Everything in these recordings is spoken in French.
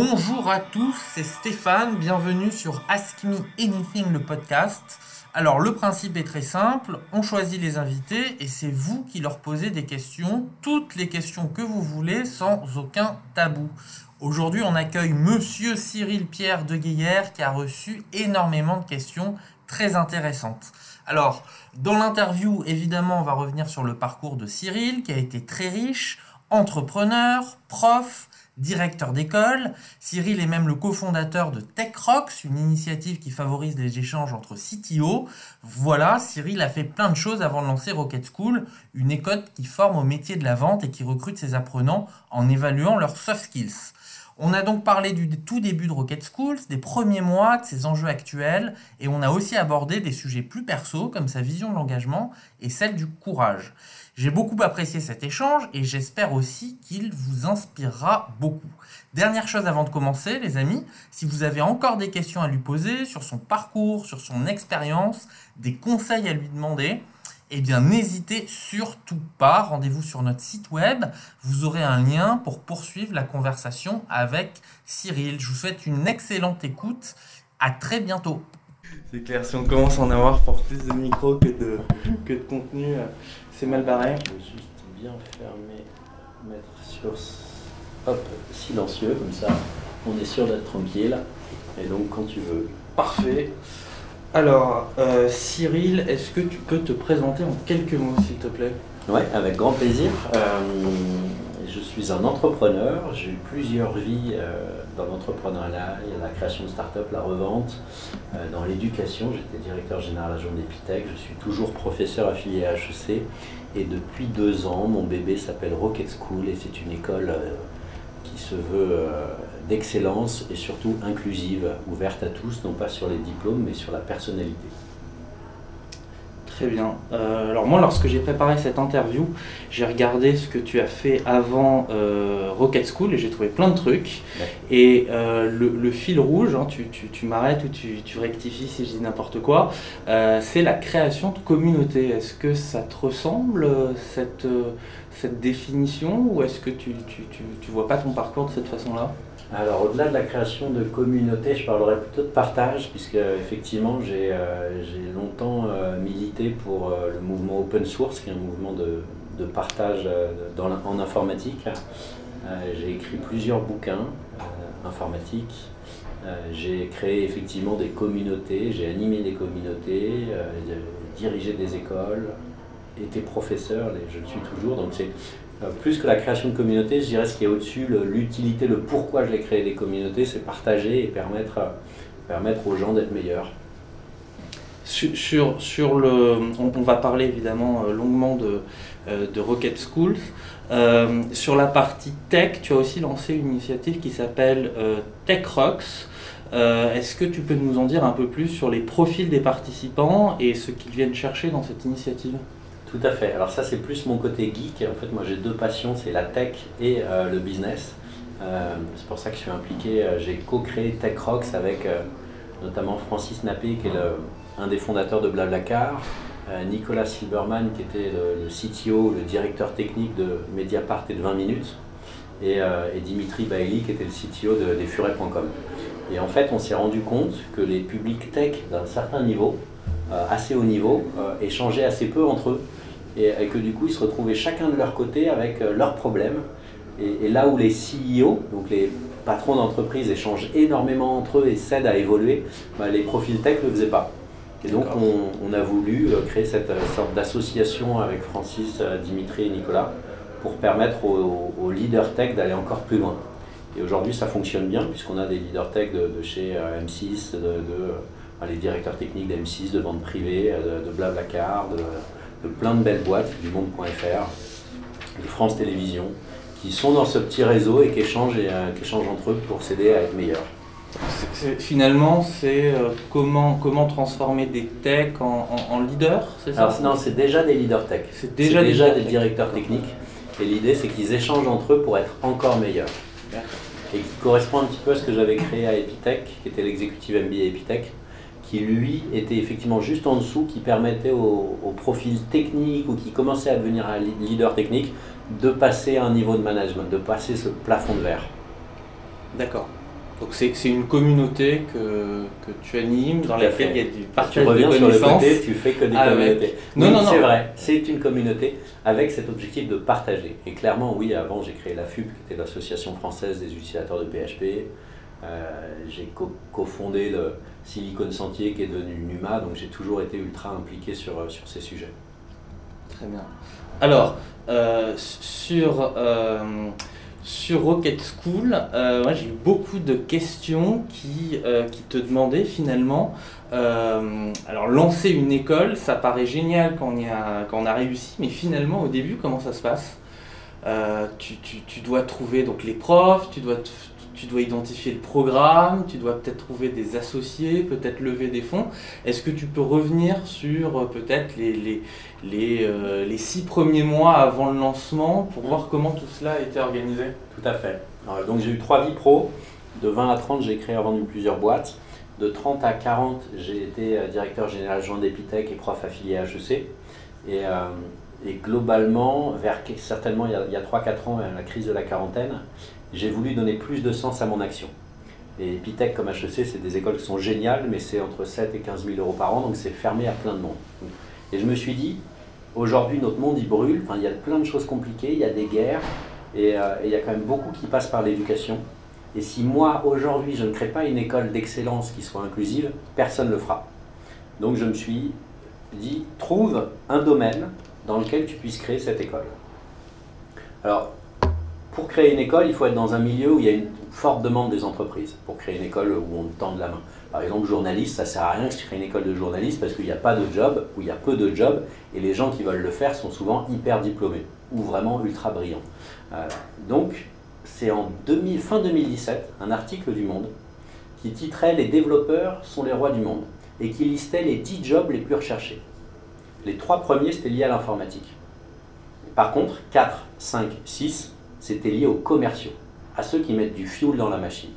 Bonjour à tous, c'est Stéphane, bienvenue sur Ask Me Anything le podcast. Alors le principe est très simple, on choisit les invités et c'est vous qui leur posez des questions, toutes les questions que vous voulez sans aucun tabou. Aujourd'hui on accueille monsieur Cyril Pierre de Guillère qui a reçu énormément de questions très intéressantes. Alors dans l'interview évidemment on va revenir sur le parcours de Cyril qui a été très riche, entrepreneur, prof, directeur d'école. Cyril est même le cofondateur de TechRox, une initiative qui favorise les échanges entre CTO. Voilà, Cyril a fait plein de choses avant de lancer Rocket School, une école qui forme au métier de la vente et qui recrute ses apprenants en évaluant leurs soft skills. On a donc parlé du tout début de Rocket Schools, des premiers mois, de ses enjeux actuels, et on a aussi abordé des sujets plus perso, comme sa vision de l'engagement et celle du courage. J'ai beaucoup apprécié cet échange et j'espère aussi qu'il vous inspirera beaucoup. Dernière chose avant de commencer, les amis, si vous avez encore des questions à lui poser sur son parcours, sur son expérience, des conseils à lui demander, eh bien n'hésitez surtout pas, rendez-vous sur notre site web, vous aurez un lien pour poursuivre la conversation avec Cyril. Je vous souhaite une excellente écoute, à très bientôt. C'est clair, si on commence à en avoir pour plus de micros que de, que de contenu, euh, c'est mal barré. Je vais juste bien fermer, mettre sur hop, silencieux, comme ça on est sûr d'être tranquille. Et donc quand tu veux. Parfait. Alors, euh, Cyril, est-ce que tu peux te présenter en quelques mots, s'il te plaît? Ouais, avec grand plaisir. Euh, je suis un entrepreneur, j'ai eu plusieurs vies euh, dans l'entrepreneuriat, il la création de start-up, la revente, euh, dans l'éducation, j'étais directeur général adjoint d'Epitech, je suis toujours professeur affilié à HEC et depuis deux ans, mon bébé s'appelle Rocket School et c'est une école euh, qui se veut d'excellence et surtout inclusive, ouverte à tous, non pas sur les diplômes mais sur la personnalité. Très bien. Euh, alors moi, lorsque j'ai préparé cette interview, j'ai regardé ce que tu as fait avant euh, Rocket School et j'ai trouvé plein de trucs. Et euh, le, fil rouge, hein, tu, m'arrêtes ou tu, rectifies si je dis n'importe quoi, c'est la création de communauté. Est-ce que ça te ressemble, cette, cette définition, ou est-ce que tu ne vois pas ton parcours de cette façon-là? Alors au-delà de la création de communautés, je parlerai plutôt de partage, puisque effectivement j'ai euh, longtemps euh, milité pour euh, le mouvement open source, qui est un mouvement de, partage en informatique. j'ai écrit plusieurs bouquins informatiques. j'ai créé effectivement des communautés, j'ai animé des communautés, dirigé des écoles, été professeur, je le suis toujours. Donc plus que la création de communautés, je dirais ce qui est au-dessus, l'utilité, le, pourquoi je l'ai créé des communautés, c'est partager et permettre, euh, permettre aux gens d'être meilleurs. Sur, sur, le, on, va parler évidemment euh, longuement de, Rocket Schools. sur la partie tech, tu as aussi lancé une initiative qui s'appelle Tech Rocks. Est-ce que tu peux nous en dire un peu plus sur les profils des participants et ce qu'ils viennent chercher dans cette initiative? Tout à fait. Alors ça, c'est plus mon côté geek. En fait, moi, j'ai deux passions, c'est la tech et euh, le business. Euh, c'est pour ça que je suis impliqué. Euh, j'ai co-créé TechRox avec notamment Francis Nappé, qui est un des fondateurs de Blablacar, Nicolas Silberman, qui était le, CTO, le directeur technique de Mediapart et de 20 minutes, et, Dimitri Bailly, qui était le CTO de, des Furet.com. Et en fait, on s'est rendu compte que les publics tech d'un certain niveau, assez haut niveau, échangeaient assez peu entre eux et, que du coup ils se retrouvaient chacun de leur côté avec euh, leurs problèmes. Et, là où les CEO, donc les patrons d'entreprise, échangent énormément entre eux et s'aident à évoluer, bah, les profils tech ne le faisaient pas. Et donc on, a voulu euh, créer cette euh, sorte d'association avec Francis, Dimitri et Nicolas pour permettre aux, leaders tech d'aller encore plus loin. Et aujourd'hui ça fonctionne bien puisqu'on a des leaders tech de, chez M6, de, de les directeurs techniques d'M6, de vente privée, de, de Blablacar, de, de plein de belles boîtes, du monde.fr, de France Télévisions, qui sont dans ce petit réseau et qui échangent, et, euh, qui échangent entre eux pour s'aider à être meilleurs. finalement, c'est euh, comment, comment transformer des techs en, en, leaders, c'est ça? Non, c'est déjà des leaders tech. C'est déjà, déjà des, directeurs techniques. Et l'idée, c'est qu'ils échangent entre eux pour être encore meilleurs. Et qui correspond un petit peu à ce que j'avais créé à Epitech, qui était l'exécutif MBA Epitech qui lui était effectivement juste en dessous, qui permettait au, profil technique ou qui commençait à devenir un leader technique de passer à un niveau de management, de passer ce plafond de verre. D'accord. Donc c'est c'est une communauté que, que tu animes, dans laquelle il y a du Tu partage de reviens sur le côté, tu fais que des Avec- communautés. Non, Oui, non, non. C'est vrai, c'est une communauté avec cet objectif de partager. Et clairement, oui, avant j'ai créé la FUP, qui était l'Association française des utilisateurs de PHP. Euh, j'ai co- cofondé le Silicon Sentier qui est devenu Numa, donc j'ai toujours été ultra impliqué sur, euh, sur ces sujets. Très bien. Alors, euh, sur, euh, sur Rocket School, euh, moi, j'ai eu beaucoup de questions qui, euh, qui te demandaient finalement. euh, alors, lancer une école, ça paraît génial quand on, y a, quand on a réussi, mais finalement, au début, comment ça se passe? Euh, tu, tu- tu dois trouver donc, les profs, tu dois, tu dois identifier le programme, tu dois peut-être trouver des associés, peut-être lever des fonds. Est-ce que tu peux revenir sur euh, peut-être les, les, les, euh, les six premiers mois avant le lancement pour voir comment tout cela a été organisé? Tout à fait. Alors, donc j'ai eu trois vies pro. De 20 à 30, j'ai créé et vendu plusieurs boîtes. De 30 à 40, j'ai été euh, directeur général adjoint d'Epitech et prof affilié à HEC. Et, euh, et globalement, vers certainement il y a, a 3-4 ans, la crise de la quarantaine, j'ai voulu donner plus de sens à mon action. Et Epitech comme HEC, c'est des écoles qui sont géniales, mais c'est entre 7 et 15 000 euros par an, donc c'est fermé à plein de monde. Et je me suis dit, aujourd'hui notre monde il brûle, enfin, il y a plein de choses compliquées, il y a des guerres, et, euh, et il y a quand même beaucoup qui passent par l'éducation. Et si moi, aujourd'hui, je ne crée pas une école d'excellence qui soit inclusive, personne ne le fera. Donc je me suis dit, trouve un domaine dans lequel tu puisses créer cette école. Alors, pour créer une école, il faut être dans un milieu où il y a une forte demande des entreprises. Pour créer une école où on te tende la main. Par exemple, journaliste, ça sert à rien que tu crées une école de journaliste parce qu'il n'y a pas de job, ou il y a peu de jobs, et les gens qui veulent le faire sont souvent hyper diplômés, ou vraiment ultra brillants. Euh, donc, c'est en 2000 fin 2017, un article du Monde qui titrait Les développeurs sont les rois du monde et qui listait les 10 jobs les plus recherchés. Les trois premiers, c'était lié à l'informatique. Par contre, 4, 5, 6, c'était lié aux commerciaux, à ceux qui mettent du fuel dans la machine.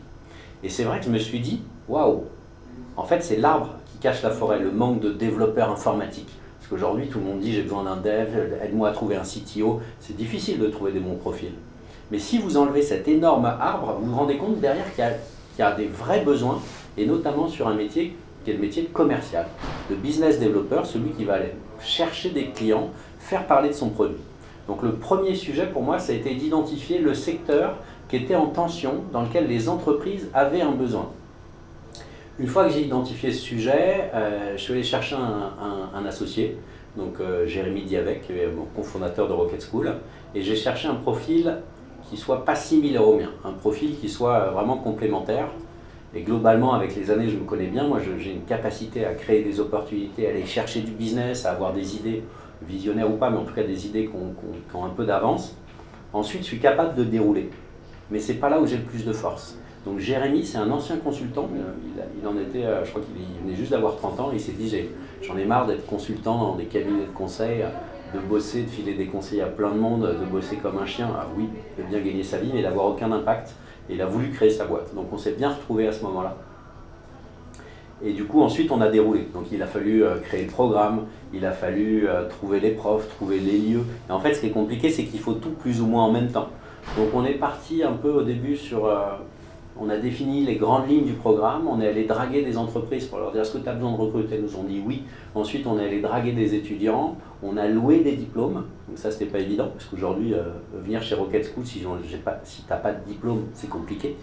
Et c'est vrai que je me suis dit, waouh, en fait, c'est l'arbre qui cache la forêt, le manque de développeurs informatiques. Parce qu'aujourd'hui, tout le monde dit j'ai besoin d'un dev, aide-moi à trouver un CTO. C'est difficile de trouver des bons profils. Mais si vous enlevez cet énorme arbre, vous vous rendez compte derrière qu'il y a, des vrais besoins, et notamment sur un métier qui est le métier de commercial, de business developer, celui qui va aller chercher des clients, faire parler de son produit. Donc le premier sujet pour moi, ça a été d'identifier le secteur qui était en tension, dans lequel les entreprises avaient un besoin. Une fois que j'ai identifié ce sujet, euh, je suis allé chercher un, associé, donc euh, Jérémy Diavec, qui est mon cofondateur de Rocket School, et j'ai cherché un profil qui soit pas similaire au mien, un profil qui soit vraiment complémentaire. Et globalement, avec les années, je me connais bien. Moi, j'ai une capacité à créer des opportunités, à aller chercher du business, à avoir des idées, visionnaires ou pas, mais en tout cas des idées qui ont, un peu d'avance. Ensuite, je suis capable de dérouler. Mais c'est pas là où j'ai le plus de force. Donc Jérémy, c'est un ancien consultant. euh, Il, en était, euh, je crois qu'il il venait juste d'avoir 30 ans. Et il s'est dit, j'en ai marre d'être consultant dans des cabinets de conseil, de bosser, de filer des conseils à plein de monde, de bosser comme un chien. Ah oui, de bien gagner sa vie, mais d'avoir aucun impact. Et il a voulu créer sa boîte. Donc on s'est bien retrouvés à ce moment-là. Et du coup, ensuite, on a déroulé. Donc, il a fallu euh, créer le programme, il a fallu euh, trouver les profs, trouver les lieux. Et en fait, ce qui est compliqué, c'est qu'il faut tout plus ou moins en même temps. Donc, on est parti un peu au début sur. euh, on a défini les grandes lignes du programme, on est allé draguer des entreprises pour leur dire est-ce que tu as besoin de recruter? Ils nous ont dit oui. Ensuite, on est allé draguer des étudiants, on a loué des diplômes. Donc, ça, c'était pas évident, parce qu'aujourd'hui, venir chez Rocket School, si, si tu n'as pas de diplôme, c'est compliqué.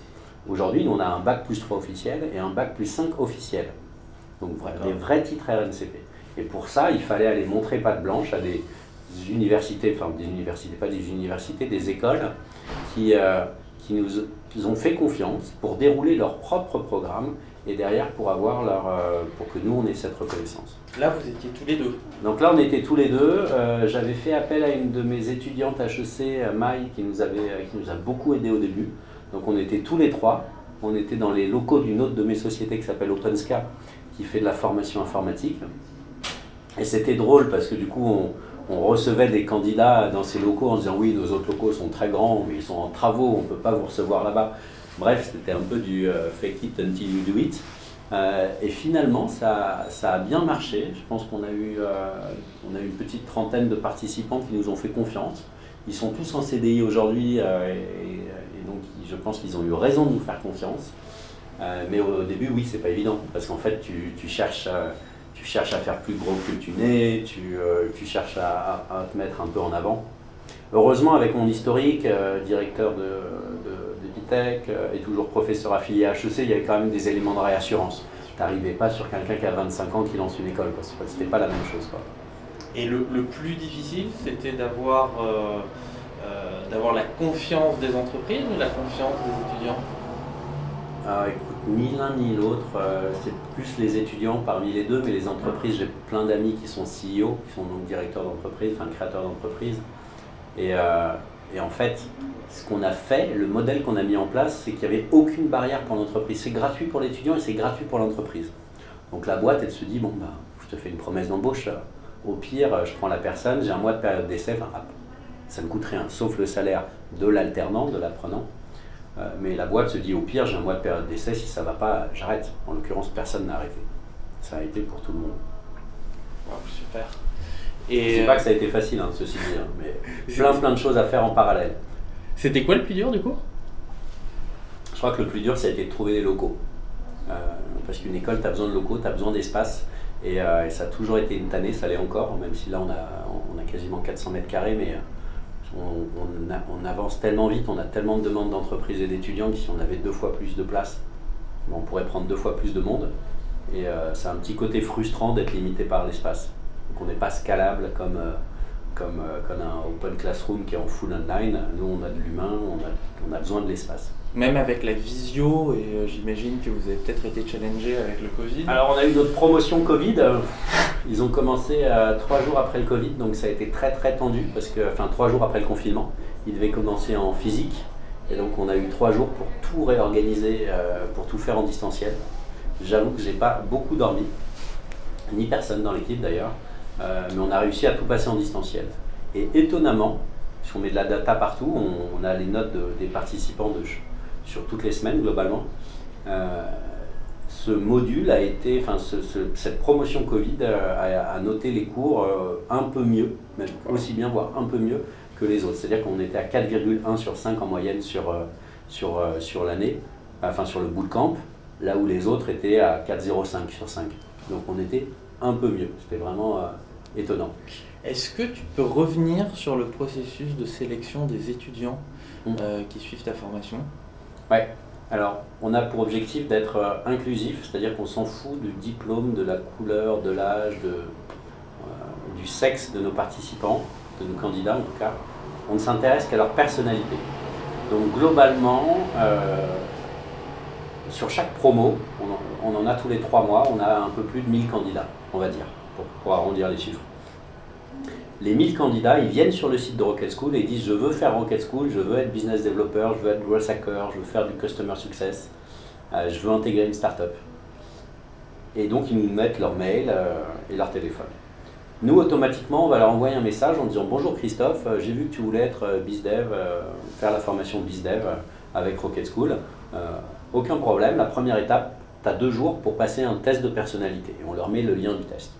Aujourd'hui, on a un bac plus 3 officiel et un bac plus 5 officiel. Donc des vrais titres RNCP. Et pour ça, il fallait aller montrer patte blanche à des universités, enfin des universités, pas des universités, des écoles qui, euh, qui nous ont fait confiance pour dérouler leur propre programme et derrière pour avoir leur, euh, pour que nous on ait cette reconnaissance. Là, vous étiez tous les deux. Donc là, on était tous les deux. Euh, J'avais fait appel à une de mes étudiantes HEC, Maï, qui nous, avait, qui nous a beaucoup aidé au début. Donc on était tous les trois. On était dans les locaux d'une autre de mes sociétés qui s'appelle OpenSCA, qui fait de la formation informatique. Et c'était drôle parce que du coup, on, recevait des candidats dans ces locaux en disant oui, nos autres locaux sont très grands, mais ils sont en travaux, on ne peut pas vous recevoir là-bas. Bref, c'était un peu du euh, fake it until you do it. Euh, et finalement, ça, ça a bien marché. Je pense qu'on a, eu, euh, a eu une petite trentaine de participants qui nous ont fait confiance. Ils sont tous en CDI aujourd'hui je pense qu'ils ont eu raison de nous faire confiance. mais au, début, oui, c'est pas évident parce qu'en fait, tu, cherches tu cherches à faire plus gros que tu n'es, tu, tu, cherches à, à, te mettre un peu en avant. Heureusement, avec mon historique, directeur de, euh, et toujours professeur affilié à HEC, il y avait quand même des éléments de réassurance. Tu n'arrivais pas sur quelqu'un qui a 25 ans qui lance une école, c'était pas la même chose. Quoi. Et le, plus difficile, c'était d'avoir euh, euh, d'avoir la confiance des entreprises ou la confiance des étudiants? Ah, écoute, ni l'un ni l'autre, c'est plus les étudiants parmi les deux, mais les entreprises, j'ai plein d'amis qui sont CEO, qui sont donc directeurs d'entreprise, enfin créateurs d'entreprise. Et, et en fait, ce qu'on a fait, le modèle qu'on a mis en place, c'est qu'il n'y avait aucune barrière pour l'entreprise. C'est gratuit pour l'étudiant et c'est gratuit pour l'entreprise. Donc la boîte, elle se dit, bon, bah, je te fais une promesse d'embauche, au pire, je prends la personne, j'ai un mois de période d'essai, ça ne coûte rien, sauf le salaire de l'alternant, de l'apprenant. Euh, mais la boîte se dit, au pire, j'ai un mois de période d'essai, si ça ne va pas, j'arrête. En l'occurrence, personne n'a arrêté. Ça a été pour tout le monde. super. Et c'est pas que ça a été facile, hein, ceci dit, hein, mais plein plein de choses à faire en parallèle. C'était quoi le plus dur du coup? Je crois que le plus dur, ça a été de trouver des locaux. Euh, parce qu'une école, tu as besoin de locaux, tu as besoin d'espace. Euh, et, ça a toujours été une tannée, ça l'est encore, même si là on a, on a quasiment 400 mètres carrés, mais euh, on, on, avance tellement vite, on a tellement de demandes d'entreprises et d'étudiants que si on avait deux fois plus de place, on pourrait prendre deux fois plus de monde. Et c'est un petit côté frustrant d'être limité par l'espace qu'on n'est pas scalable comme, euh, comme, euh, comme, un open classroom qui est en full online. Nous, on a de l'humain, on a, on a besoin de l'espace. Même avec la visio, et euh, j'imagine que vous avez peut-être été challengé avec le Covid. Alors, on a eu notre promotion Covid. Ils ont commencé trois jours après le Covid, donc ça a été très très tendu, parce que, enfin trois jours après le confinement. Ils devaient commencer en physique, et donc on a eu trois jours pour tout réorganiser, pour tout faire en distanciel. J'avoue que j'ai pas beaucoup dormi, ni personne dans l'équipe d'ailleurs. Euh, mais on a réussi à tout passer en distanciel. Et étonnamment, si on met de la data partout, on, a les notes des participants de, sur toutes les semaines globalement. Euh, ce module a été, enfin cette promotion Covid a, noté les cours euh, un peu mieux, même aussi bien, voire un peu mieux que les autres. C'est-à-dire qu'on était à 4,1 sur 5 en moyenne sur, sur, sur l'année, enfin sur le bootcamp, là où les autres étaient à 4,05 sur 5. Donc on était un peu mieux. C'était vraiment étonnant. Est-ce que tu peux revenir sur le processus de sélection des étudiants mm. euh, qui suivent ta formation? Ouais. Alors, on a pour objectif d'être euh, inclusif, c'est-à-dire qu'on s'en fout du diplôme, de la couleur, de l'âge, de, euh, du sexe de nos participants, de nos candidats en tout cas. On ne s'intéresse qu'à leur personnalité. Donc, globalement, sur chaque promo, on en, on en a tous les trois mois, on a un peu plus de 1000 candidats, on va dire pour, arrondir les chiffres. Les 1000 candidats, ils viennent sur le site de Rocket School et ils disent je veux faire Rocket School, je veux être business developer, je veux être growth hacker, je veux faire du customer success, euh, je veux intégrer une startup. Et donc ils nous mettent leur mail euh, et leur téléphone. Nous, automatiquement, on va leur envoyer un message en disant Bonjour Christophe, euh, j'ai vu que tu voulais être BizDev, faire la formation BizDev avec Rocket School. aucun problème, la première étape, tu as deux jours pour passer un test de personnalité. Et on leur met le lien du test.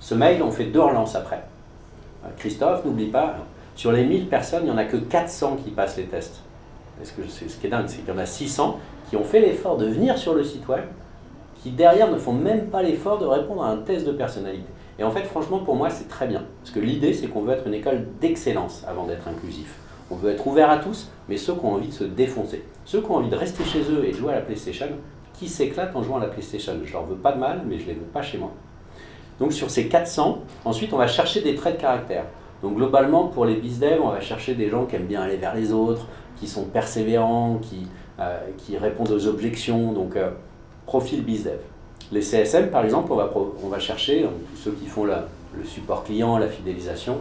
Ce mail, on fait deux relances après. Euh, Christophe, n'oublie pas, sur les 1000 personnes, il n'y en a que 400 qui passent les tests. ce que qui est dingue, c'est qu'il y en a 600 qui ont fait l'effort de venir sur le site web, qui derrière ne font même pas l'effort de répondre à un test de personnalité. Et en fait, franchement, pour moi, c'est très bien. Parce que l'idée, c'est qu'on veut être une école d'excellence avant d'être inclusif. On veut être ouvert à tous, mais ceux qui ont envie de se défoncer. Ceux qui ont envie de rester chez eux et de jouer à la PlayStation, qui s'éclatent en jouant à la PlayStation? Je leur veux pas de mal, mais je les veux pas chez moi. Donc sur ces 400, ensuite on va chercher des traits de caractère. Donc globalement pour les bizdev, on va chercher des gens qui aiment bien aller vers les autres, qui sont persévérants, qui, euh, répondent aux objections, donc euh, profil bizdev. Les CSM par exemple, on va, chercher, euh, ceux qui font le support client, la fidélisation,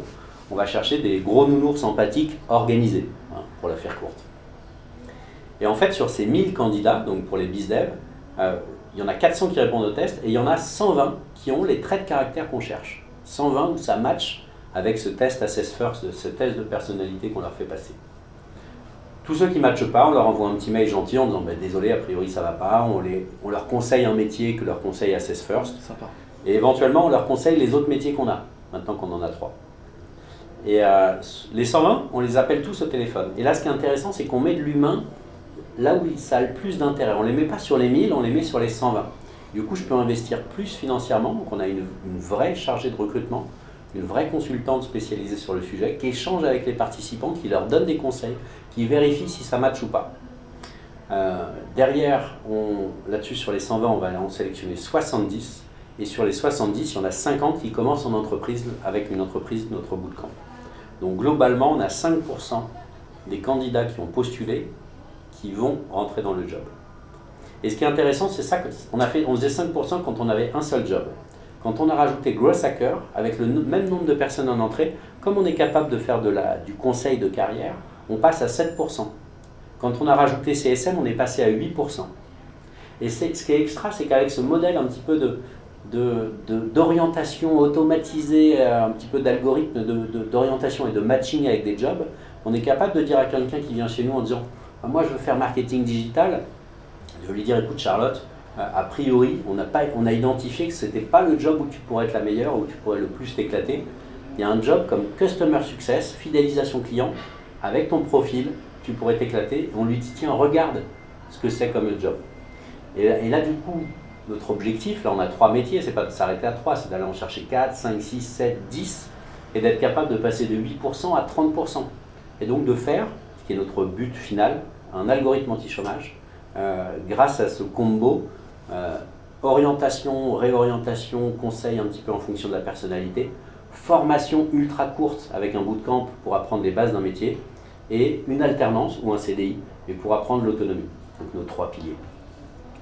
on va chercher des gros nounours empathiques organisés, hein, pour la faire courte. Et en fait sur ces 1000 candidats, donc pour les bizdev, il y en a 400 qui répondent au test et il y en a 120 qui ont les traits de caractère qu'on cherche. 120 où ça match avec ce test Assess First, ce test de personnalité qu'on leur fait passer. Tous ceux qui ne matchent pas, on leur envoie un petit mail gentil en disant bah, désolé, a priori ça va pas, on, les, on leur conseille un métier que leur conseille Assess First. Sympa. Et éventuellement, on leur conseille les autres métiers qu'on a, maintenant qu'on en a trois. Et euh, les 120, on les appelle tous au téléphone. Et là, ce qui est intéressant, c'est qu'on met de l'humain là où ça a le plus d'intérêt. On ne les met pas sur les 1000, on les met sur les 120. Du coup, je peux investir plus financièrement. Donc, on a une, vraie chargée de recrutement, une vraie consultante spécialisée sur le sujet qui échange avec les participants, qui leur donne des conseils, qui vérifie si ça match ou pas. Euh, derrière, là-dessus, sur les 120, on va en sélectionner 70. Et sur les 70, il y en a 50 qui commencent en entreprise avec une entreprise de notre bootcamp. Donc globalement, on a 5% des candidats qui ont postulé qui vont rentrer dans le job. Et ce qui est intéressant, c'est ça qu'on a fait, on faisait 5% quand on avait un seul job. Quand on a rajouté Growth Hacker, avec le même nombre de personnes en entrée, comme on est capable de faire de la, du conseil de carrière, on passe à 7%. Quand on a rajouté CSM, on est passé à 8%. Et ce qui est extra, c'est qu'avec ce modèle un petit peu de, d'orientation automatisée, euh, un petit peu d'algorithme d'orientation et de matching avec des jobs, on est capable de dire à quelqu'un qui vient chez nous en disant Moi, je veux faire marketing digital. Je lui dire Écoute, Charlotte, euh, a priori, on a, pas, on a identifié que ce n'était pas le job où tu pourrais être la meilleure, où tu pourrais le plus t'éclater. Il y a un job comme Customer Success, fidélisation client, avec ton profil, tu pourrais t'éclater. On lui dit Tiens, regarde ce que c'est comme job. Et, et là, du coup, notre objectif, là on a trois métiers, c'est pas de s'arrêter à trois, c'est d'aller en chercher 4, 5, 6, 7, 10 et d'être capable de passer de 8% à 30%. Et donc de faire, ce qui est notre but final, un algorithme anti-chômage euh, grâce à ce combo euh, orientation, réorientation, conseil un petit peu en fonction de la personnalité, formation ultra courte avec un bootcamp pour apprendre les bases d'un métier et une alternance ou un CDI mais pour apprendre l'autonomie. Donc nos trois piliers.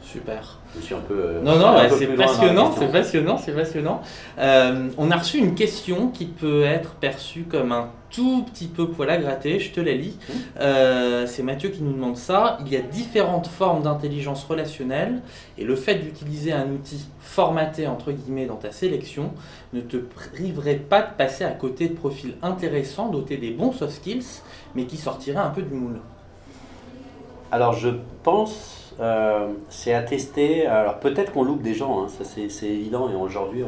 Super. Je suis un peu. Euh, non, non, c'est passionnant, c'est passionnant, c'est passionnant. Euh, on a reçu une question qui peut être perçue comme un tout petit peu poil à gratter, je te la lis. Mmh. Euh, c'est Mathieu qui nous demande ça. Il y a différentes formes d'intelligence relationnelle et le fait d'utiliser un outil formaté entre guillemets dans ta sélection ne te priverait pas de passer à côté de profils intéressants, dotés des bons soft skills, mais qui sortiraient un peu du moule. Alors je pense euh, c'est tester. Alors peut-être qu'on loupe des gens, hein, ça c'est évident. Et aujourd'hui,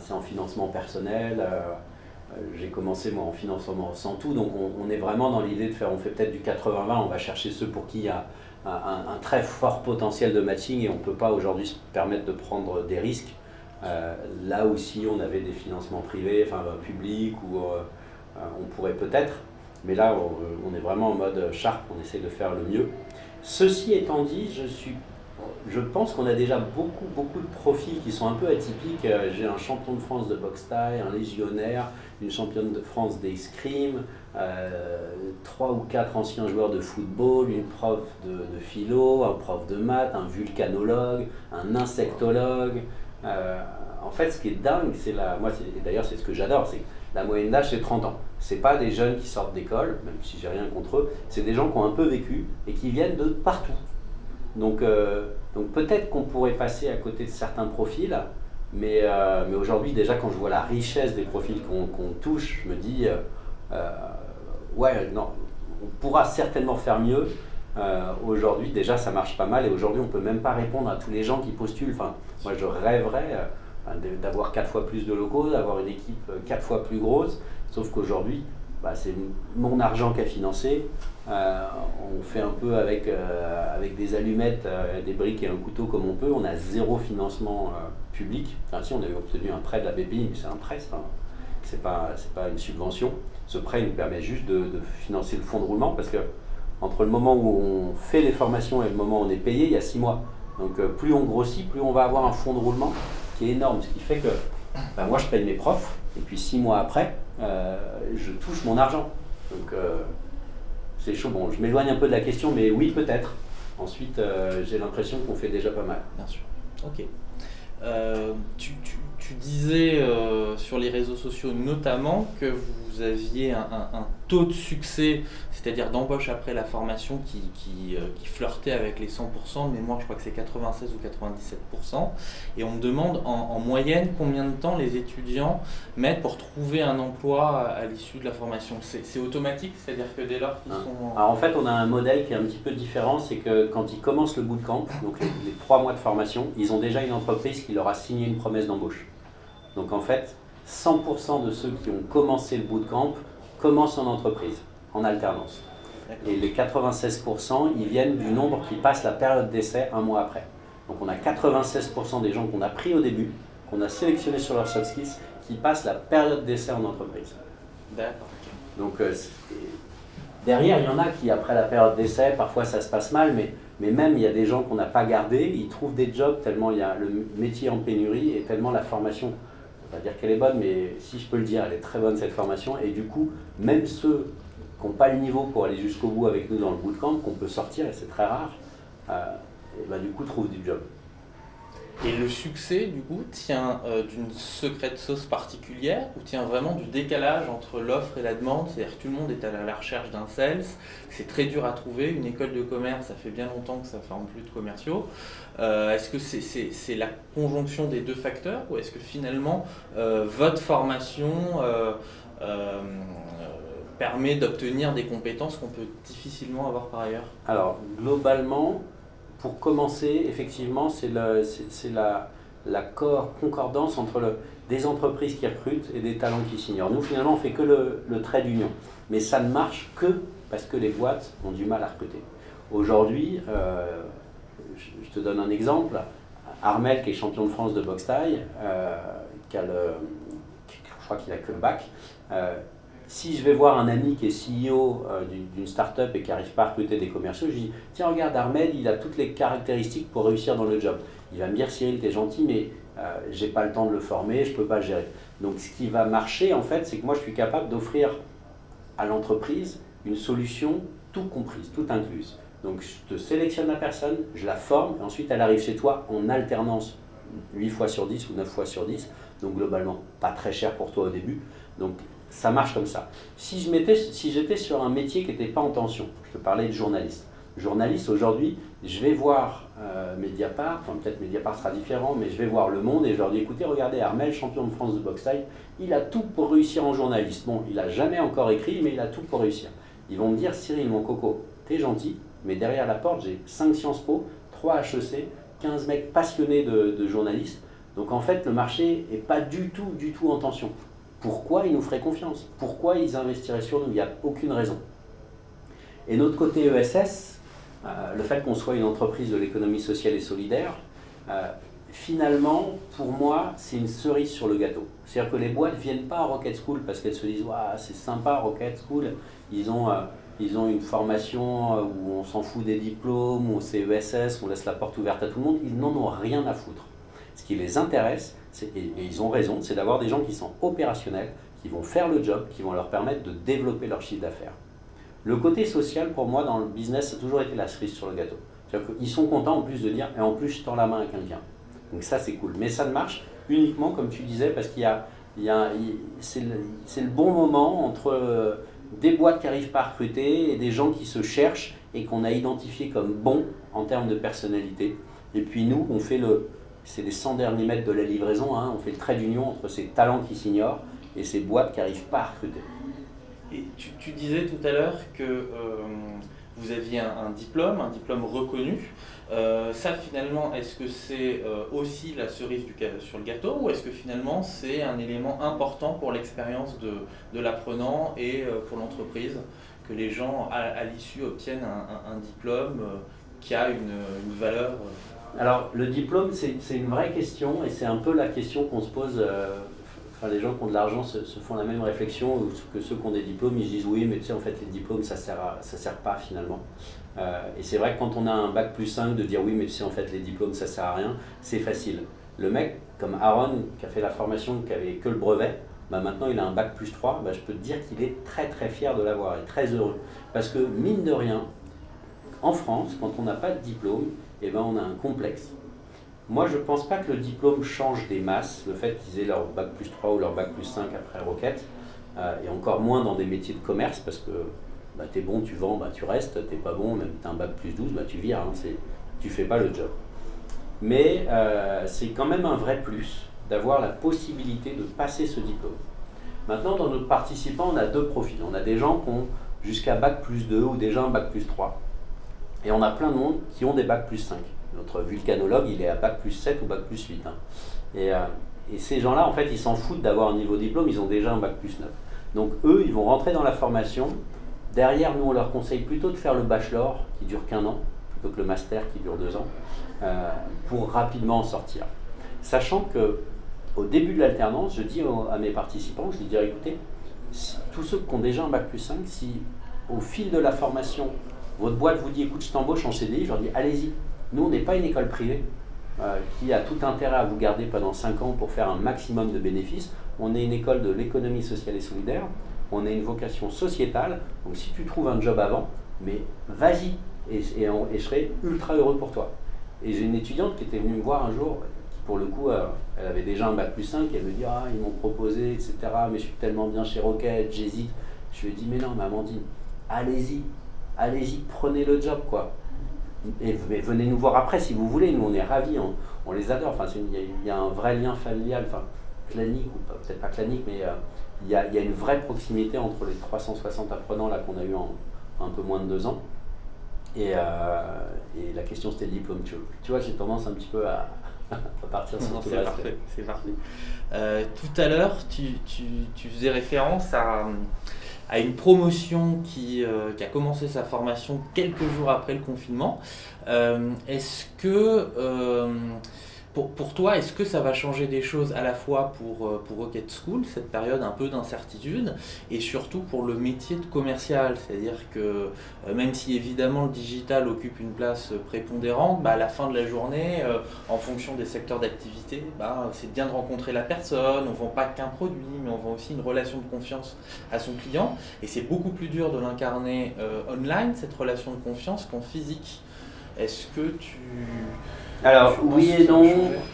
c'est en financement personnel. Euh, euh, j'ai commencé moi en financement sans tout, donc on, est vraiment dans l'idée de faire, on fait peut-être du 80-20, on va chercher ceux pour qui il y a un, très fort potentiel de matching et on ne peut pas aujourd'hui se permettre de prendre des risques. là aussi, on avait des financements privés, enfin publics, ou on pourrait peut-être, mais là, on, est vraiment en mode sharp, on essaie de faire le mieux. Ceci étant dit, je, suis, je pense qu'on a déjà beaucoup, beaucoup de profils qui sont un peu atypiques. Euh, j'ai un champion de France de boxe taille, un légionnaire, une championne de France d'escrime, euh, trois ou quatre anciens joueurs de football, une prof de, philo, un prof de maths, un vulcanologue, un insectologue. Euh, en fait, ce qui est dingue, c'est la. Moi, d'ailleurs, c'est ce que j'adore, c'est la moyenne d'âge, c'est 30 ans. Ce pas des jeunes qui sortent d'école, même si j'ai rien contre eux, c'est des gens qui ont un peu vécu et qui viennent de partout. Donc, euh, donc peut-être qu'on pourrait passer à côté de certains profils, mais, euh, mais aujourd'hui, déjà, quand je vois la richesse des profils qu'on touche, je me dis, euh, ouais, non, on pourra certainement faire mieux. aujourd'hui, déjà, ça marche pas mal et aujourd'hui, on peut même pas répondre à tous les gens qui postulent. Enfin, moi, je rêverais d'avoir quatre fois plus de locaux, d'avoir une équipe quatre fois plus grosse. Sauf qu'aujourd'hui, bah, c'est mon argent qui a financé. Euh, on fait un peu avec, euh, des allumettes, des briques et un couteau comme on peut. On a zéro financement public. Enfin, si, on avait obtenu un prêt de la BPI, c'est un prêt, c'est pas, pas une subvention. Ce prêt nous permet juste de, financer le fonds de roulement parce que entre le moment où on fait les formations et le moment où on est payé, il y a six mois. Donc plus on grossit, plus on va avoir un fonds de roulement qui est énorme, ce qui fait que ben, moi je paye mes profs, et puis six mois après, euh, je touche mon argent. Donc euh, c'est chaud. Bon, je m'éloigne un peu de la question, mais oui, peut-être. Ensuite, euh, j'ai l'impression qu'on fait déjà pas mal. Bien sûr. Ok. tu, disais euh, sur les réseaux sociaux notamment que vous aviez un, taux de succès, c'est-à-dire d'embauche après la formation qui, qui, euh, flirtait avec les 100%, mais moi je crois que c'est 96 ou 97%. Et on me demande en, moyenne combien de temps les étudiants mettent pour trouver un emploi à, l'issue de la formation. C'est automatique, c'est-à-dire que dès lors qu'ils ah. sont... Alors en fait on a un modèle qui est un petit peu différent, c'est que quand ils commencent le bootcamp, donc les trois mois de formation, ils ont déjà une entreprise qui leur a signé une promesse d'embauche. Donc en fait, 100% de ceux qui ont commencé le bootcamp commencent en entreprise, en alternance. Et les 96%, ils viennent du nombre qui passent la période d'essai un mois après. Donc on a 96% des gens qu'on a pris au début, qu'on a sélectionnés sur leurs soft skills, qui passent la période d'essai en entreprise. D'accord. Donc euh, derrière, il y en a qui, après la période d'essai, parfois ça se passe mal, mais, mais même il y a des gens qu'on n'a pas gardés, ils trouvent des jobs tellement il y a le métier en pénurie et tellement la formation, va dire qu'elle est bonne, mais si je peux le dire, elle est très bonne cette formation. Et du coup, même ceux qui n'ont pas le niveau pour aller jusqu'au bout avec nous dans le bootcamp, qu'on peut sortir, et c'est très rare, euh, bah, du coup trouvent du job. Et le succès, du coup, tient euh, d'une secrète sauce particulière ou tient vraiment du décalage entre l'offre et la demande? C'est-à-dire que tout le monde est à la recherche d'un sales, c'est très dur à trouver. Une école de commerce, ça fait bien longtemps que ça ne forme plus de commerciaux. Euh, est-ce que c'est la conjonction des deux facteurs ou est-ce que finalement euh, votre formation permet d'obtenir des compétences qu'on peut difficilement avoir par ailleurs? Alors, globalement, pour commencer, effectivement, c'est la, concordance entre des entreprises qui recrutent et des talents qui s'ignorent. Nous, finalement, on fait que le, trait d'union. Mais ça ne marche que parce que les boîtes ont du mal à recruter. Aujourd'hui, euh, je, te donne un exemple. Armel, qui est champion de France de boxe taille, euh, je crois qu'il a que le bac, euh, si je vais voir un ami qui est CEO euh, d'une start-up et qui n'arrive pas à recruter des commerciaux, je dis Tiens, regarde, Armel, il a toutes les caractéristiques pour réussir dans le job. Il va me dire Cyril, es gentil, mais euh, j'ai pas le temps de le former, je peux pas gérer. Donc, ce qui va marcher, en fait, c'est que moi, je suis capable d'offrir à l'entreprise une solution tout comprise, tout incluse. Donc, je te sélectionne la personne, je la forme, et ensuite, elle arrive chez toi en alternance 8 fois sur 10 ou 9 fois sur 10. Donc, globalement, pas très cher pour toi au début. Donc, ça marche comme ça. Si j'étais si sur un métier qui n'était pas en tension, je te parlais de journaliste. Journaliste, aujourd'hui, je vais voir euh, Mediapart, enfin peut-être Mediapart sera différent, mais je vais voir Le Monde et je leur dis écoutez, regardez, Armel, champion de France de boxe taille, il a tout pour réussir en journaliste. Bon, il n'a jamais encore écrit, mais il a tout pour réussir. Ils vont me dire Cyril, mon coco, t'es gentil, mais derrière la porte, j'ai 5 Sciences Po, 3 HEC, 15 mecs passionnés de, de journalistes. Donc en fait, le marché n'est pas du tout, du tout en tension pourquoi ils nous feraient confiance Pourquoi ils investiraient sur nous Il n'y a aucune raison. Et notre côté ESS, euh, le fait qu'on soit une entreprise de l'économie sociale et solidaire, euh, finalement, pour moi, c'est une cerise sur le gâteau. C'est-à-dire que les boîtes ne viennent pas à Rocket School parce qu'elles se disent c'est sympa Rocket School, ils ont, euh, ils ont une formation où on s'en fout des diplômes, où c'est ESS, on laisse la porte ouverte à tout le monde. Ils n'en ont rien à foutre. Ce qui les intéresse, et, ils ont raison, c'est d'avoir des gens qui sont opérationnels, qui vont faire le job, qui vont leur permettre de développer leur chiffre d'affaires. Le côté social, pour moi, dans le business, ça a toujours été la cerise sur le gâteau. Ils sont contents en plus de dire, et en plus, je tends la main à quelqu'un. Donc ça, c'est cool. Mais ça ne marche uniquement, comme tu disais, parce qu'il y a, a c'est le, le, bon moment entre euh, des boîtes qui n'arrivent pas à recruter et des gens qui se cherchent et qu'on a identifié comme bons en termes de personnalité. Et puis nous, on fait le, c'est les 100 derniers mètres de la livraison. Hein. On fait le trait d'union entre ces talents qui s'ignorent et ces boîtes qui n'arrivent pas à recruter. Et tu, disais tout à l'heure que euh, vous aviez un, diplôme, un diplôme reconnu. Euh, ça, finalement, est-ce que c'est euh, aussi la cerise sur le gâteau ou est-ce que finalement c'est un élément important pour l'expérience de, de l'apprenant et pour l'entreprise que les gens, à, l'issue, obtiennent un, diplôme qui a une valeur alors, le diplôme, c'est une vraie question et c'est un peu la question qu'on se pose. Euh, enfin, les gens qui ont de l'argent se, font la même réflexion que ceux qui ont des diplômes. Ils se disent oui, mais tu sais, en fait, les diplômes, ça sert, ça sert pas finalement. Euh, et c'est vrai que quand on a un bac plus 5, de dire oui, mais tu sais, en fait, les diplômes, ça sert à rien, c'est facile. Le mec, comme Aaron, qui a fait la formation, qui avait que le brevet, bah maintenant il a un bac plus 3, bah je peux te dire qu'il est très très fier de l'avoir et très heureux. Parce que mine de rien, en France, quand on n'a pas de diplôme, eh ben, on a un complexe. Moi, je ne pense pas que le diplôme change des masses, le fait qu'ils aient leur bac plus 3 ou leur bac plus 5 après Rocket, euh, et encore moins dans des métiers de commerce, parce que bah, tu es bon, tu vends, bah, tu restes, tu pas bon, même tu as un bac plus 12, bah, tu vires, hein, tu fais pas le job. Mais euh, c'est quand même un vrai plus d'avoir la possibilité de passer ce diplôme. Maintenant, dans notre participants, on a deux profils. On a des gens qui ont jusqu'à bac plus 2 ou déjà un bac plus 3. Et on a plein de monde qui ont des bacs plus 5. Notre vulcanologue, il est à bac plus 7 ou bac plus 8. Hein. Et, euh, et, ces gens-là, en fait, ils s'en foutent d'avoir un niveau diplôme, ils ont déjà un bac plus 9. Donc eux, ils vont rentrer dans la formation. Derrière, nous, on leur conseille plutôt de faire le bachelor, qui dure qu'un an, plutôt que le master, qui dure deux ans, euh, pour rapidement en sortir. Sachant que au début de l'alternance, je dis à mes participants, je leur dis, écoutez, tous ceux qui ont déjà un bac plus 5, si au fil de la formation, votre boîte vous dit, écoute, je t'embauche en CDI, je leur dis, allez-y. Nous, on n'est pas une école privée euh, qui a tout intérêt à vous garder pendant 5 ans pour faire un maximum de bénéfices. On est une école de l'économie sociale et solidaire. On a une vocation sociétale. Donc, si tu trouves un job avant, mais vas-y, et, je serai ultra heureux pour toi. Et j'ai une étudiante qui était venue me voir un jour, qui pour le coup, euh, elle avait déjà un bac plus 5, elle me dit Ah, ils m'ont proposé, etc. Mais je suis tellement bien chez Rocket, j'hésite. Je lui ai dit Mais non, mais Amandine, allez-y, allez-y, prenez le job, quoi. Et, venez nous voir après si vous voulez, nous on est ravis, on, les adore. Enfin, il y, a un vrai lien familial, enfin, clanique, ou peut-être pas clanique, mais euh, il y, a, une vraie proximité entre les 360 apprenants là qu'on a eu en un peu moins de deux ans. Et, euh, et la question c'était le diplôme. Tu, tu vois, j'ai tendance un petit peu à, partir sur C'est parfait, c'est parfait. Euh, tout à l'heure, tu, tu, tu, faisais référence à, à une promotion qui, euh, qui, a commencé sa formation quelques jours après le confinement. Est-ce que pour, toi, est-ce que ça va changer des choses à la fois pour, euh, pour Rocket School, cette période un peu d'incertitude, et surtout pour le métier de commercial? C'est-à-dire que euh, même si évidemment le digital occupe une place prépondérante, bah, à la fin de la journée, euh, en fonction des secteurs d'activité, bah, c'est bien de rencontrer la personne, on ne vend pas qu'un produit, mais on vend aussi une relation de confiance à son client, et c'est beaucoup plus dur de l'incarner online, cette relation de confiance, qu'en physique. Est-ce que tu... Alors, oui et non.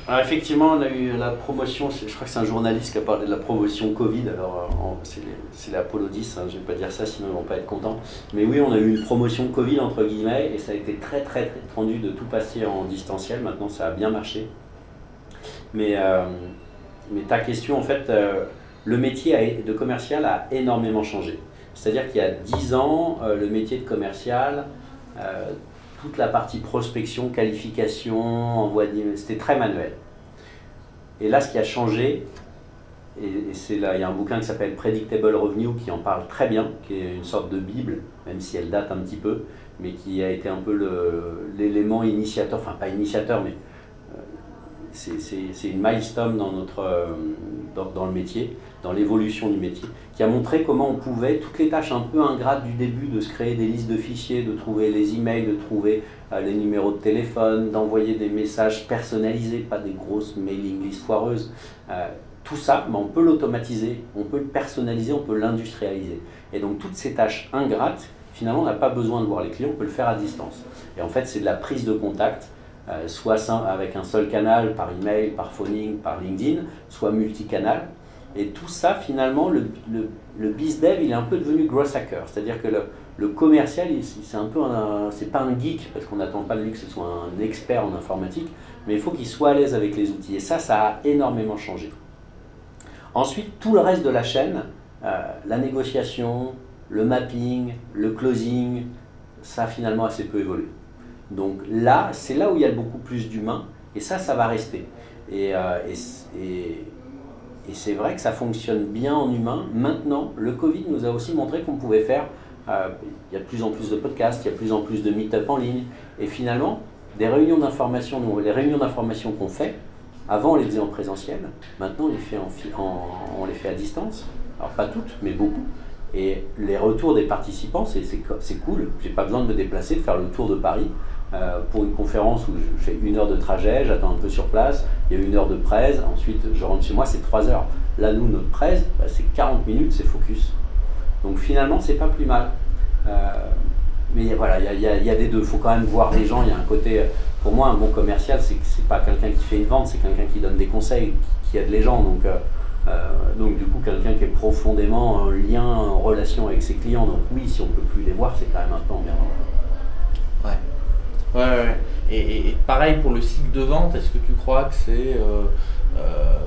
Alors, effectivement, on a eu la promotion, je crois que c'est un journaliste qui a parlé de la promotion Covid. Alors, euh, c'est l'Apollo 10, hein, je ne vais pas dire ça, sinon ils ne vont pas être contents. Mais oui, on a eu une promotion Covid, entre guillemets, et ça a été très, très, très tendu de tout passer en distanciel. Maintenant, ça a bien marché. Mais, euh, mais ta question, en fait, euh, le métier de commercial a énormément changé. C'est-à-dire qu'il y a 10 ans, le métier de commercial toute la partie prospection, qualification, envoi c'était très manuel. Et là, ce qui a changé, et, c'est là, il y a un bouquin qui s'appelle Predictable Revenue qui en parle très bien, qui est une sorte de bible, même si elle date un petit peu, mais qui a été un peu l'élément initiateur, enfin pas initiateur, mais c'est une milestone dans, notre, euh, dans, le métier, dans l'évolution du métier, qui a montré comment on pouvait, toutes les tâches un peu ingrates du début, de se créer des listes de fichiers, de trouver les emails, de trouver euh, les numéros de téléphone, d'envoyer des messages personnalisés, pas des grosses mailing lists foireuses. Euh, tout ça, mais on peut l'automatiser, on peut le personnaliser, on peut l'industrialiser. Et donc toutes ces tâches ingrates, finalement, on n'a pas besoin de voir les clients, on peut le faire à distance. Et en fait, c'est de la prise de contact soit avec un seul canal, par email, par phoning, par LinkedIn, soit multicanal. Et tout ça, finalement, le, le, le il est un peu devenu gross hacker. C'est-à-dire que le, le commercial, c'est un peu c'est pas un geek, parce qu'on n'attend pas de lui que ce soit un expert en informatique, mais il faut qu'il soit à l'aise avec les outils. Et ça, ça a énormément changé. Ensuite, tout le reste de la chaîne, euh, la négociation, le mapping, le closing, ça a finalement assez peu évolué. Donc là, c'est là où il y a beaucoup plus d'humains, et ça, ça va rester. Et, euh, et, c'est vrai que ça fonctionne bien en humain. Maintenant, le Covid nous a aussi montré qu'on pouvait faire, euh, il y a de plus en plus de podcasts, il y a de plus en plus de meet-up en ligne, et finalement, des réunions d'information, les réunions d'information qu'on fait, avant on les faisait en présentiel, maintenant on les fait, en, on les fait à distance. Alors pas toutes, mais beaucoup. Et les retours des participants, c'est cool. J'ai pas besoin de me déplacer, de faire le tour de Paris. Euh, pour une conférence où je fais une heure de trajet, j'attends un peu sur place, il y a une heure de presse, ensuite je rentre chez moi, c'est trois heures. Là, nous, notre presse, bah, c'est 40 minutes, c'est focus. Donc finalement, c'est pas plus mal. Euh, mais voilà, il y, a des deux. Il faut quand même voir les gens. Il y a un côté, pour moi, un bon commercial, c'est c'est pas quelqu'un qui fait une vente, c'est quelqu'un qui donne des conseils, qui, aide les gens. Donc, euh, donc du coup, quelqu'un qui est profondément en lien, en relation avec ses clients. Donc oui, si on peut plus les voir, c'est quand même un peu emmerdant. Ouais. Ouais, ouais. Et, pareil pour le cycle de vente, est-ce que tu crois que c'est. Euh, euh,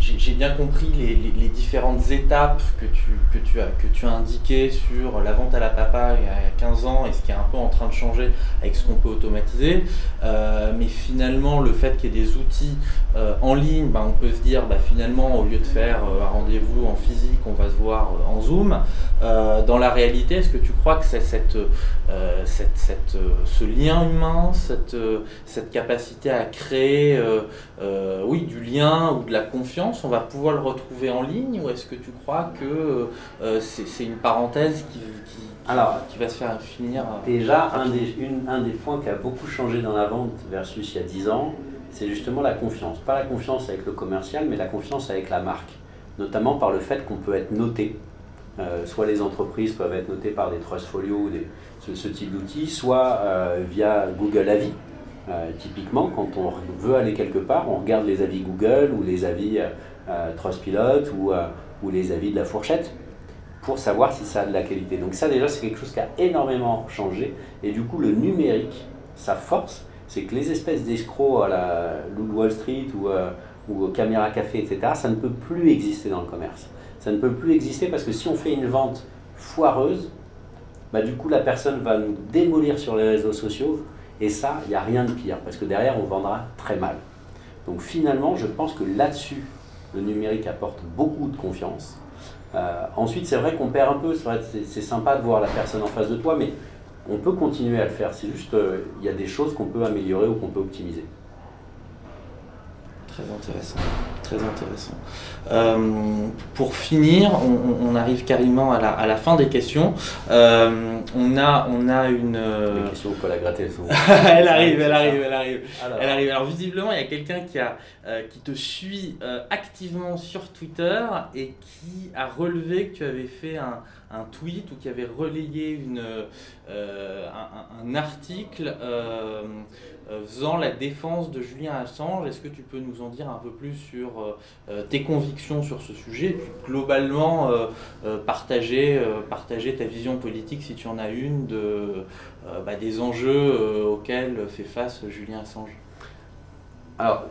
j'ai bien compris les, différentes étapes que tu, as, indiquées sur la vente à la papa il y a 15 ans et ce qui est un peu en train de changer avec ce qu'on peut automatiser. Euh, mais finalement, le fait qu'il y ait des outils euh, en ligne, ben, on peut se dire bah, finalement, au lieu de faire euh, un rendez-vous en physique, on va se voir en Zoom. dans la réalité, est-ce que tu crois que c'est ce lien humain, cette, cette capacité à créer oui, du lien ou de la confiance, on va pouvoir le retrouver en ligne ou est-ce que tu crois que c'est une parenthèse qui, qui alors, qui va se faire finir. Déjà, un des, un des points qui a beaucoup changé dans la vente versus il y a 10 ans, c'est justement la confiance. Pas la confiance avec le commercial, mais la confiance avec la marque. Notamment par le fait qu'on peut être noté. Euh, soit les entreprises peuvent être notées par des Trustfolio ou des, ce, type d'outils, soit euh, via Google Avis. Euh, typiquement, quand on veut aller quelque part, on regarde les avis Google ou les avis Trustpilot ou, les avis de la fourchette pour savoir si ça a de la qualité. Donc ça déjà c'est quelque chose qui a énormément changé et du coup le numérique, sa force, c'est que les espèces d'escrocs à la Wall Street ou, euh, ou Caméra Café, etc., ça ne peut plus exister dans le commerce. Ça ne peut plus exister parce que si on fait une vente foireuse, bah, du coup la personne va nous démolir sur les réseaux sociaux et ça, il n'y a rien de pire parce que derrière on vendra très mal. Donc finalement, je pense que là-dessus, le numérique apporte beaucoup de confiance euh, ensuite, c'est vrai qu'on perd un peu, c'est sympa de voir la personne en face de toi, mais on peut continuer à le faire. C'est juste, euh, il y a des choses qu'on peut améliorer ou qu'on peut optimiser. Très intéressant, très intéressant. Euh, pour finir, on, arrive carrément à la, à la, fin des questions. Euh, on, a, on a une. Euh, les questions, on peut la gratter elle arrive, elle arrive, elle arrive. Alors, elle arrive. Alors visiblement, il y a quelqu'un qui, a, qui te suit activement sur Twitter et qui a relevé que tu avais fait un, un tweet ou qui avait relayé une, un, un, article euh, faisant la défense de Julien Assange. Est-ce que tu peux nous en dire un peu plus sur euh, euh, tes convictions sur ce sujet et puis globalement partager, partager ta vision politique si tu en as une de, bah, des enjeux auxquels fait face Julien Assange? Alors,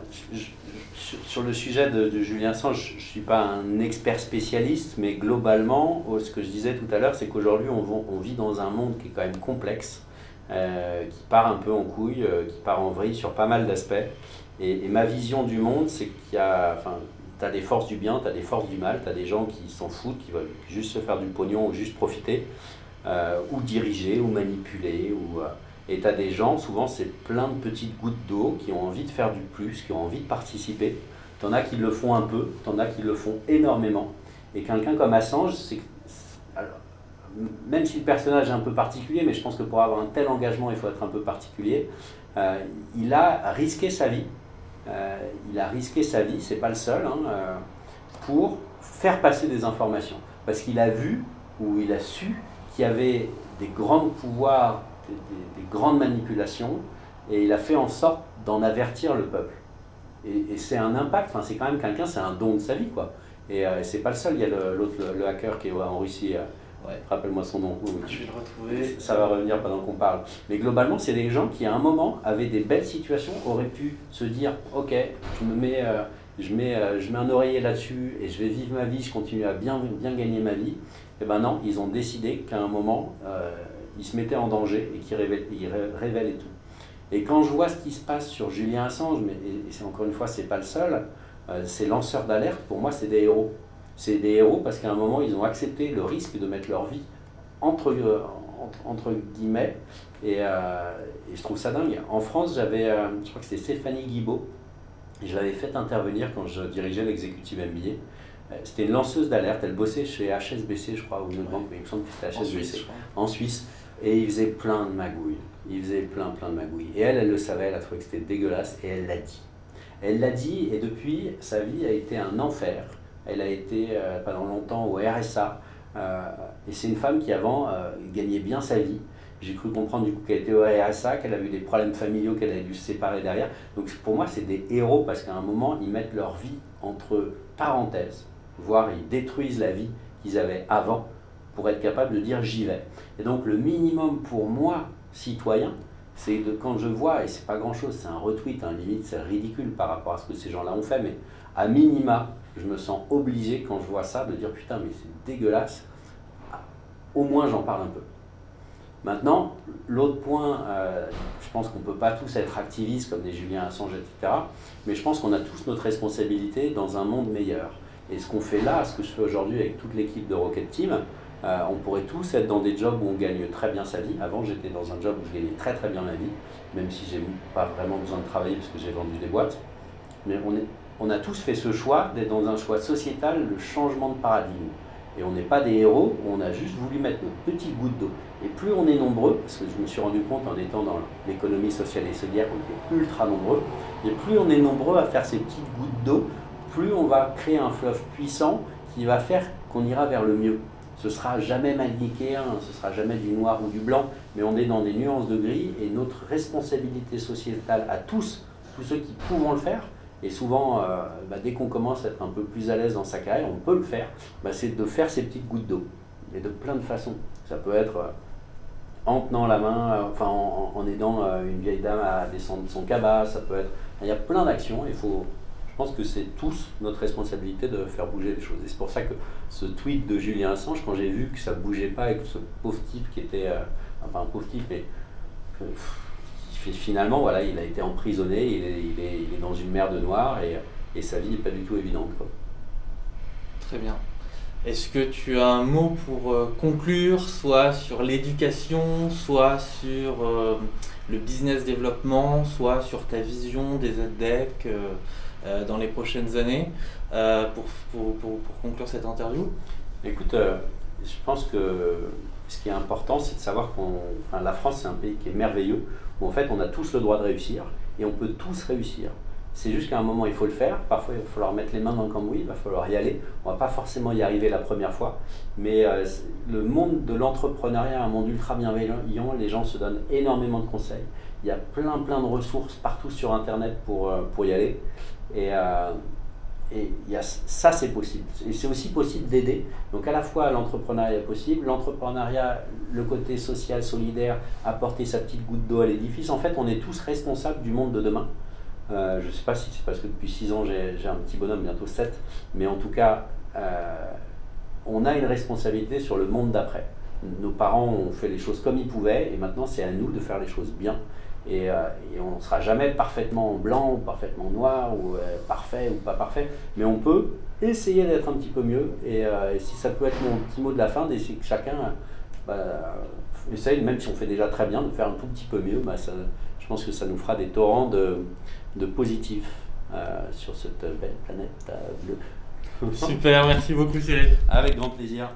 sur le sujet de, Julien Assange, je ne suis pas un expert spécialiste, mais globalement, ce que je disais tout à l'heure, c'est qu'aujourd'hui, on, vit dans un monde qui est quand même complexe. Euh, qui part un peu en couille, euh, qui part en vrille sur pas mal d'aspects. Et, ma vision du monde, c'est qu'il y a. Enfin, tu as des forces du bien, tu as des forces du mal, tu as des gens qui s'en foutent, qui veulent juste se faire du pognon ou juste profiter, euh, ou diriger, ou manipuler. Ou, et tu as des gens, souvent c'est plein de petites gouttes d'eau qui ont envie de faire du plus, qui ont envie de participer. Tu en as qui le font un peu, tu en as qui le font énormément. Et quelqu'un comme Assange, c'est même si le personnage est un peu particulier, mais je pense que pour avoir un tel engagement, il faut être un peu particulier, euh, il a risqué sa vie. Euh, il a risqué sa vie, c'est pas le seul, hein, euh, pour faire passer des informations. Parce qu'il a vu ou il a su qu'il y avait des grands pouvoirs, des, grandes manipulations, et il a fait en sorte d'en avertir le peuple. Et, c'est un impact, enfin, c'est quand même quelqu'un, c'est un don de sa vie, quoi. Et c'est pas le seul, il y a l'autre, le, hacker qui est en Russie. Rappelle-moi son nom. Je vais le retrouver. Ça va revenir pendant qu'on parle. Mais globalement, c'est des gens qui, à un moment, avaient des belles situations, auraient pu se dire Ok, je me mets, euh, je mets, euh, je mets un oreiller là-dessus et je vais vivre ma vie, je continue à bien, bien gagner ma vie. Et eh ben non, ils ont décidé qu'à un moment, euh, ils se mettaient en danger et qu'ils révélaient, tout. Et quand je vois ce qui se passe sur Julien Assange, mais, et, encore une fois, c'est pas le seul, ces lanceurs d'alerte, pour moi, c'est des héros c'est des héros parce qu'à un moment, ils ont accepté le risque de mettre leur vie entre, euh, entre, guillemets. Euh, et, je trouve ça dingue. En France, j'avais, euh, je crois que c'était Stéphanie Guibault, et je l'avais fait intervenir quand je dirigeais l'exécutif MBA. C'était une lanceuse d'alerte, elle bossait chez HSBC, je crois, ou une autre banque, mais il me semble que c'était HSBC, en Suisse, et il faisait plein de magouilles. Il faisait plein, plein de magouilles. Et elle, elle le savait, elle a trouvé que c'était dégueulasse, et elle l'a dit. Elle l'a dit, et depuis, sa vie a été un enfer. Elle a été euh, pendant longtemps au RSA. Euh, et c'est une femme qui avant euh, gagnait bien sa vie. J'ai cru comprendre du coup qu'elle était au RSA, qu'elle a eu des problèmes familiaux, qu'elle a dû se séparer derrière. Donc pour moi, c'est des héros parce qu'à un moment, ils mettent leur vie entre parenthèses, voire ils détruisent la vie qu'ils avaient avant pour être capable de dire j'y vais. Et donc le minimum pour moi, citoyen, c'est de quand je vois, et c'est pas grand chose, c'est un retweet, un limite, c'est ridicule par rapport à ce que ces gens-là ont fait, mais à minima, je me sens obligé quand je vois ça de dire putain mais c'est dégueulasse. Au moins j'en parle un peu. Maintenant, l'autre point, euh, je pense qu'on ne peut pas tous être activistes comme des Julien Assange, etc. Mais je pense qu'on a tous notre responsabilité dans un monde meilleur. Et ce qu'on fait là, ce que je fais aujourd'hui avec toute l'équipe de Rocket Team, euh, on pourrait tous être dans des jobs où on gagne très bien sa vie. Avant, j'étais dans un job où je gagnais très très bien ma vie, même si j'ai pas vraiment besoin de travailler parce que j'ai vendu des boîtes. Mais on, est, on a tous fait ce choix d'être dans un choix sociétal, le changement de paradigme. Et on n'est pas des héros, on a juste voulu mettre notre petite goutte d'eau. Et plus on est nombreux, parce que je me suis rendu compte en étant dans l'économie sociale et solidaire qu'on était ultra nombreux, et plus on est nombreux à faire ces petites gouttes d'eau, plus on va créer un fleuve puissant qui va faire qu'on ira vers le mieux. Ce sera jamais manichéen, ce sera jamais du noir ou du blanc, mais on est dans des nuances de gris et notre responsabilité sociétale à tous, tous ceux qui pouvons le faire, et souvent, euh, bah, dès qu'on commence à être un peu plus à l'aise dans sa carrière, on peut le faire, bah, c'est de faire ces petites gouttes d'eau. Et de plein de façons. Ça peut être euh, en tenant la main, euh, enfin en, aidant une vieille dame à descendre son cabas, ça peut être. Il y a plein d'actions, il faut. Je pense que c'est tous notre responsabilité de faire bouger les choses. Et c'est pour ça que ce tweet de Julien Assange, quand j'ai vu que ça bougeait pas avec ce pauvre type qui était. enfin, un pauvre type, mais finalement, voilà, il a été emprisonné, il est, il est, il est dans une mer de noir et, et sa vie n'est pas du tout évidente. Quoi. Très bien. Est-ce que tu as un mot pour euh, conclure, soit sur l'éducation, soit sur euh, le business développement, soit sur ta vision des ADEC euh, dans les prochaines années, pour, pour, pour, pour, conclure cette interview? Écoute, je pense que ce qui est important, c'est de savoir que enfin, la France, c'est un pays qui est merveilleux, où en fait, on a tous le droit de réussir, et on peut tous réussir. C'est juste qu'à un moment, il faut le faire. Parfois, il va falloir mettre les mains dans le cambouis, il va falloir y aller. On ne va pas forcément y arriver la première fois. Mais euh, le monde de l'entrepreneuriat est un monde ultra bienveillant. Les gens se donnent énormément de conseils. Il y a plein, plein de ressources partout sur Internet pour, euh, pour y aller. Et, euh, et y a, ça, c'est possible. Et c'est aussi possible d'aider. Donc à la fois l'entrepreneuriat est possible, l'entrepreneuriat, le côté social, solidaire, apporter sa petite goutte d'eau à l'édifice. En fait, on est tous responsables du monde de demain. Euh, je ne sais pas si c'est parce que depuis 6 ans j'ai un petit bonhomme, bientôt 7, mais en tout cas, euh, on a une responsabilité sur le monde d'après. Nos parents ont fait les choses comme ils pouvaient et maintenant c'est à nous de faire les choses bien. Et, euh, on ne sera jamais parfaitement blanc ou parfaitement noir ou parfait ou pas parfait, mais on peut essayer d'être un petit peu mieux. Et, si ça peut être mon petit mot de la fin, d'essayer que chacun bah, essaye, même si on fait déjà très bien, de faire un tout petit peu mieux, bah, ça, je pense que ça nous fera des torrents de, de positif euh, sur cette belle planète bleue. Super, merci beaucoup Cyril. Avec grand plaisir.